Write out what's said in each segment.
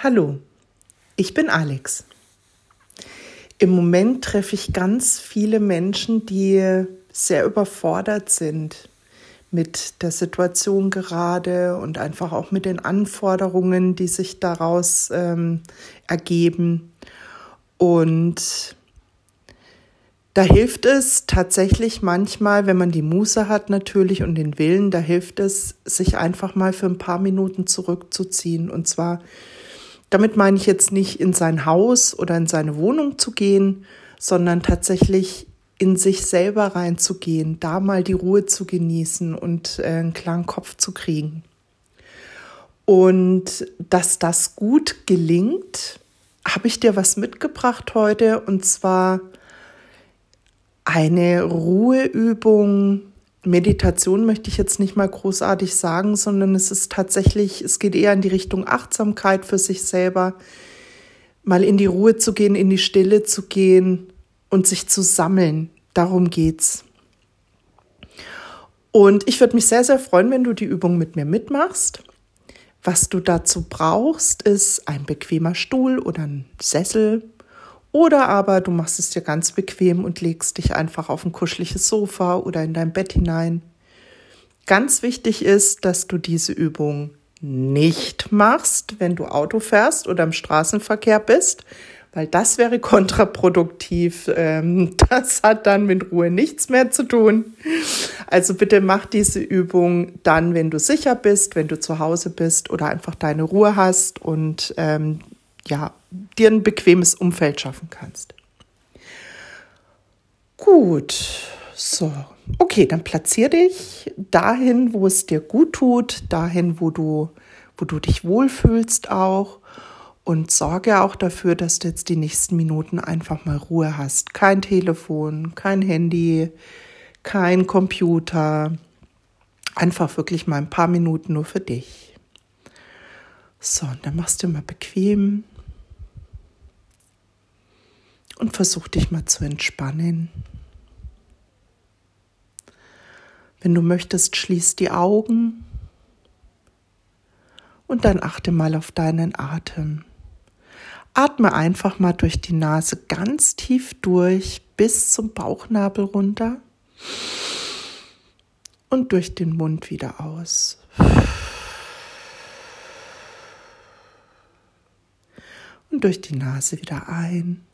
Hallo, ich bin Alex. Im Moment treffe ich ganz viele Menschen, die sehr überfordert sind mit der Situation gerade und einfach auch mit den Anforderungen, die sich daraus ähm, ergeben. Und da hilft es tatsächlich manchmal, wenn man die Muße hat natürlich und den Willen, da hilft es, sich einfach mal für ein paar Minuten zurückzuziehen. Und zwar, damit meine ich jetzt nicht in sein Haus oder in seine Wohnung zu gehen, sondern tatsächlich in sich selber reinzugehen, da mal die Ruhe zu genießen und äh, einen klaren Kopf zu kriegen. Und dass das gut gelingt, habe ich dir was mitgebracht heute und zwar eine Ruheübung, Meditation möchte ich jetzt nicht mal großartig sagen, sondern es ist tatsächlich, es geht eher in die Richtung Achtsamkeit für sich selber, mal in die Ruhe zu gehen, in die Stille zu gehen und sich zu sammeln. Darum geht's. Und ich würde mich sehr, sehr freuen, wenn du die Übung mit mir mitmachst. Was du dazu brauchst, ist ein bequemer Stuhl oder ein Sessel oder aber du machst es dir ganz bequem und legst dich einfach auf ein kuscheliges Sofa oder in dein Bett hinein. Ganz wichtig ist, dass du diese Übung nicht machst, wenn du Auto fährst oder im Straßenverkehr bist, weil das wäre kontraproduktiv. Ähm, das hat dann mit Ruhe nichts mehr zu tun. Also bitte mach diese Übung dann, wenn du sicher bist, wenn du zu Hause bist oder einfach deine Ruhe hast und ähm, ja, dir ein bequemes Umfeld schaffen kannst. Gut, so. Okay, dann platzier dich dahin, wo es dir gut tut, dahin, wo du, wo du dich wohlfühlst auch und sorge auch dafür, dass du jetzt die nächsten Minuten einfach mal Ruhe hast. Kein Telefon, kein Handy, kein Computer. Einfach wirklich mal ein paar Minuten nur für dich. So, und dann machst du mal bequem und versuch dich mal zu entspannen. Wenn du möchtest, schließ die Augen und dann achte mal auf deinen Atem. Atme einfach mal durch die Nase ganz tief durch bis zum Bauchnabel runter und durch den Mund wieder aus. Und durch die Nase wieder ein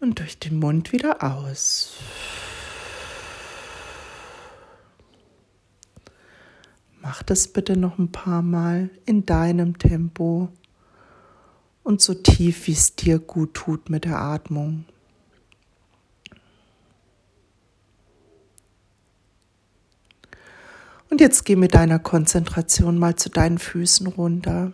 und durch den Mund wieder aus. Mach das bitte noch ein paar Mal in deinem Tempo und so tief, wie es dir gut tut mit der Atmung. Und jetzt geh mit deiner Konzentration mal zu deinen Füßen runter.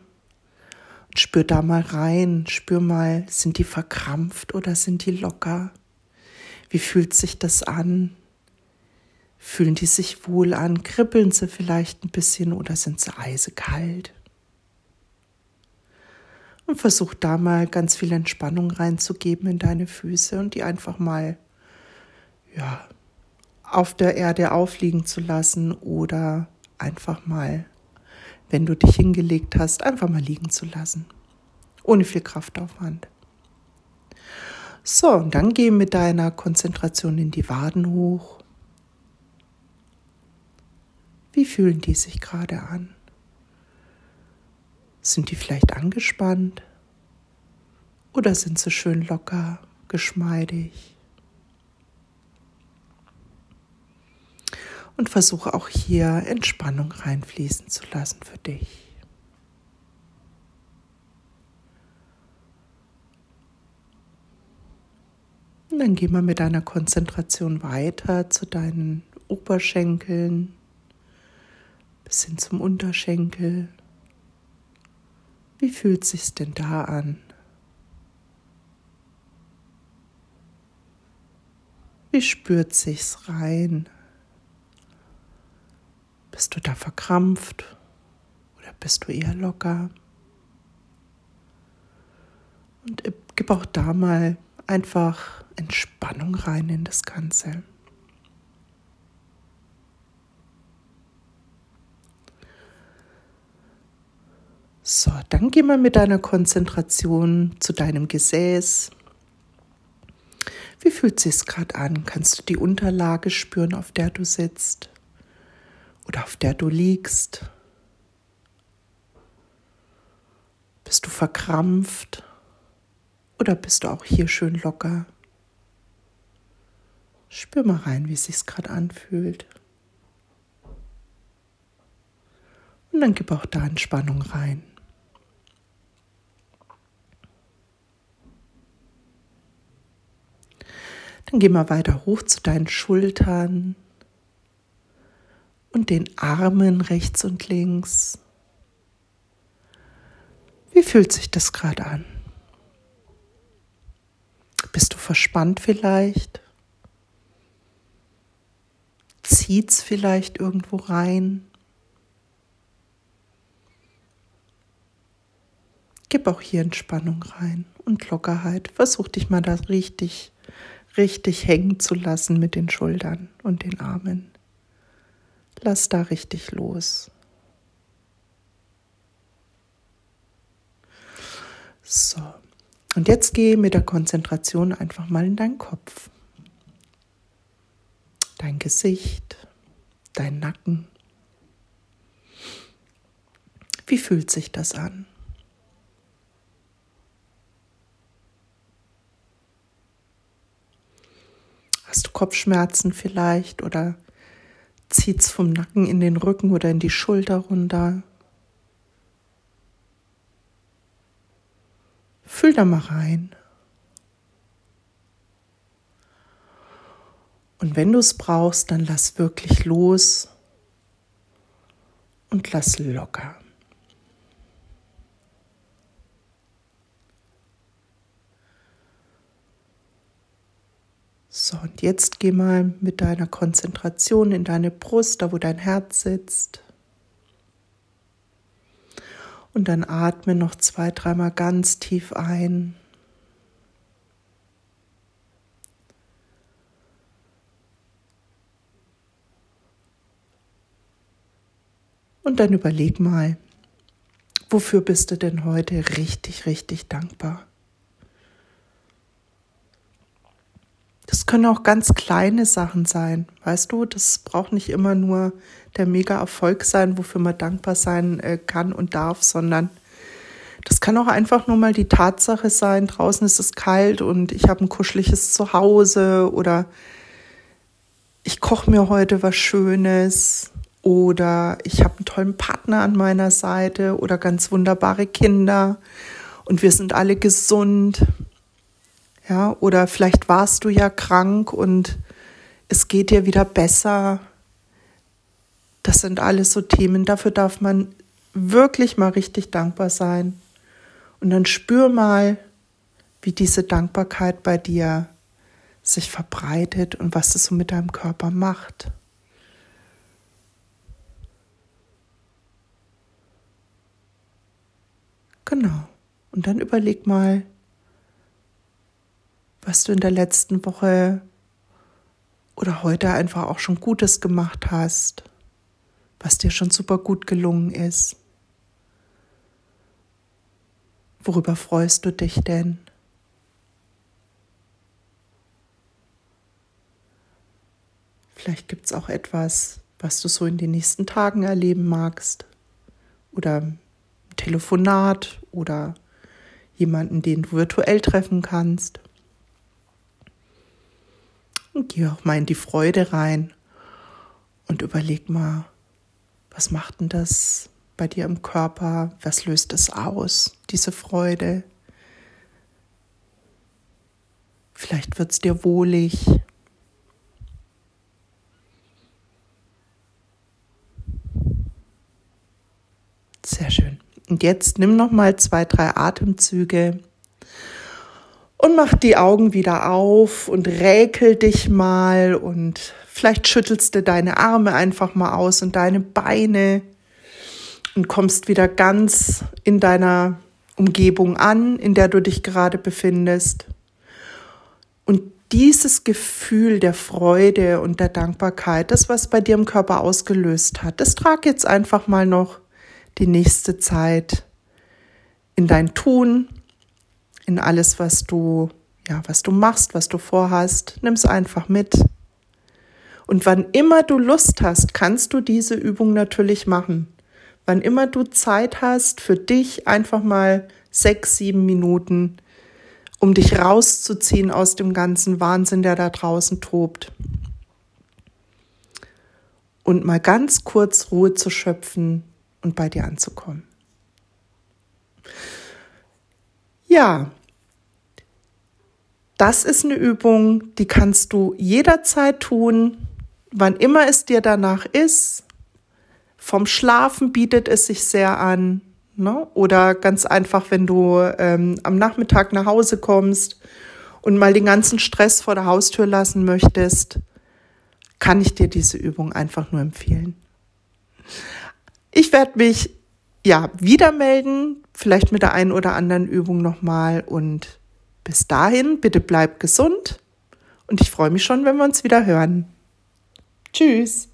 Spür da mal rein, spür mal, sind die verkrampft oder sind die locker? Wie fühlt sich das an? Fühlen die sich wohl an? Kribbeln sie vielleicht ein bisschen oder sind sie eisekalt? Und versuch da mal ganz viel Entspannung reinzugeben in deine Füße und die einfach mal, ja, auf der Erde aufliegen zu lassen oder einfach mal wenn du dich hingelegt hast, einfach mal liegen zu lassen. Ohne viel Kraftaufwand. So, und dann geh mit deiner Konzentration in die Waden hoch. Wie fühlen die sich gerade an? Sind die vielleicht angespannt? Oder sind sie schön locker, geschmeidig? Und versuche auch hier Entspannung reinfließen zu lassen für dich. Und dann geh mal mit deiner Konzentration weiter zu deinen Oberschenkeln bis hin zum Unterschenkel. Wie fühlt sich's denn da an? Wie spürt sich's rein? Du da verkrampft oder bist du eher locker? Und gib auch da mal einfach Entspannung rein in das Ganze. So, dann geh mal mit deiner Konzentration zu deinem Gesäß. Wie fühlt es sich gerade an? Kannst du die Unterlage spüren, auf der du sitzt oder auf der du liegst? Bist du verkrampft oder bist du auch hier schön locker? Spür mal rein, wie es sich gerade anfühlt. Und dann gib auch da Entspannung rein. Dann geh mal weiter hoch zu deinen Schultern und den Armen rechts und links. Wie fühlt sich das gerade an? Bist du verspannt vielleicht? Zieht's vielleicht irgendwo rein? Gib auch hier Entspannung rein und Lockerheit. Versuch dich mal da richtig, richtig hängen zu lassen mit den Schultern und den Armen. Lass da richtig los. So, und jetzt geh mit der Konzentration einfach mal in deinen Kopf, dein Gesicht, dein Nacken. Wie fühlt sich das an? Hast du Kopfschmerzen vielleicht oder zieht es vom Nacken in den Rücken oder in die Schulter runter? Fühl da mal rein. Und wenn du es brauchst, dann lass wirklich los und lass locker. So, und jetzt geh mal mit deiner Konzentration in deine Brust, da wo dein Herz sitzt. Und dann atme noch zwei, dreimal ganz tief ein. Und dann überleg mal, wofür bist du denn heute richtig, richtig dankbar? Das können auch ganz kleine Sachen sein, weißt du? Das braucht nicht immer nur der Mega-Erfolg sein, wofür man dankbar sein äh, kann und darf, sondern das kann auch einfach nur mal die Tatsache sein, draußen ist es kalt und ich habe ein kuscheliges Zuhause oder ich koche mir heute was Schönes oder ich habe einen tollen Partner an meiner Seite oder ganz wunderbare Kinder und wir sind alle gesund. Ja, oder vielleicht warst du ja krank und es geht dir wieder besser. Das sind alles so Themen, dafür darf man wirklich mal richtig dankbar sein. Und dann spür mal, wie diese Dankbarkeit bei dir sich verbreitet und was es so mit deinem Körper macht. Genau. Und dann überleg mal, was du in der letzten Woche oder heute einfach auch schon Gutes gemacht hast, was dir schon super gut gelungen ist. Worüber freust du dich denn? Vielleicht gibt es auch etwas, was du so in den nächsten Tagen erleben magst. Oder ein Telefonat oder jemanden, den du virtuell treffen kannst. Und geh auch mal in die Freude rein und überleg mal, was macht denn das bei dir im Körper? Was löst es aus, diese Freude? Vielleicht wird es dir wohlig. Sehr schön. Und jetzt nimm noch mal zwei, drei Atemzüge und mach die Augen wieder auf und räkel dich mal und vielleicht schüttelst du deine Arme einfach mal aus und deine Beine und kommst wieder ganz in deiner Umgebung an, in der du dich gerade befindest. Und dieses Gefühl der Freude und der Dankbarkeit, das, was bei dir im Körper ausgelöst hat, das trag jetzt einfach mal noch die nächste Zeit in dein Tun, in alles, was du, ja, was du machst, was du vorhast. Nimm es einfach mit. Und wann immer du Lust hast, kannst du diese Übung natürlich machen. Wann immer du Zeit hast für dich, einfach mal sechs, sieben Minuten, um dich rauszuziehen aus dem ganzen Wahnsinn, der da draußen tobt. Und mal ganz kurz Ruhe zu schöpfen und bei dir anzukommen. Ja, das ist eine Übung, die kannst du jederzeit tun, wann immer es dir danach ist. Vom Schlafen bietet es sich sehr an. Ne? Oder ganz einfach, wenn du ähm, am Nachmittag nach Hause kommst und mal den ganzen Stress vor der Haustür lassen möchtest, kann ich dir diese Übung einfach nur empfehlen. Ich werde mich ja wieder melden, vielleicht mit der einen oder anderen Übung nochmal. Und bis dahin, bitte bleib gesund. Und ich freue mich schon, wenn wir uns wieder hören. Tschüss.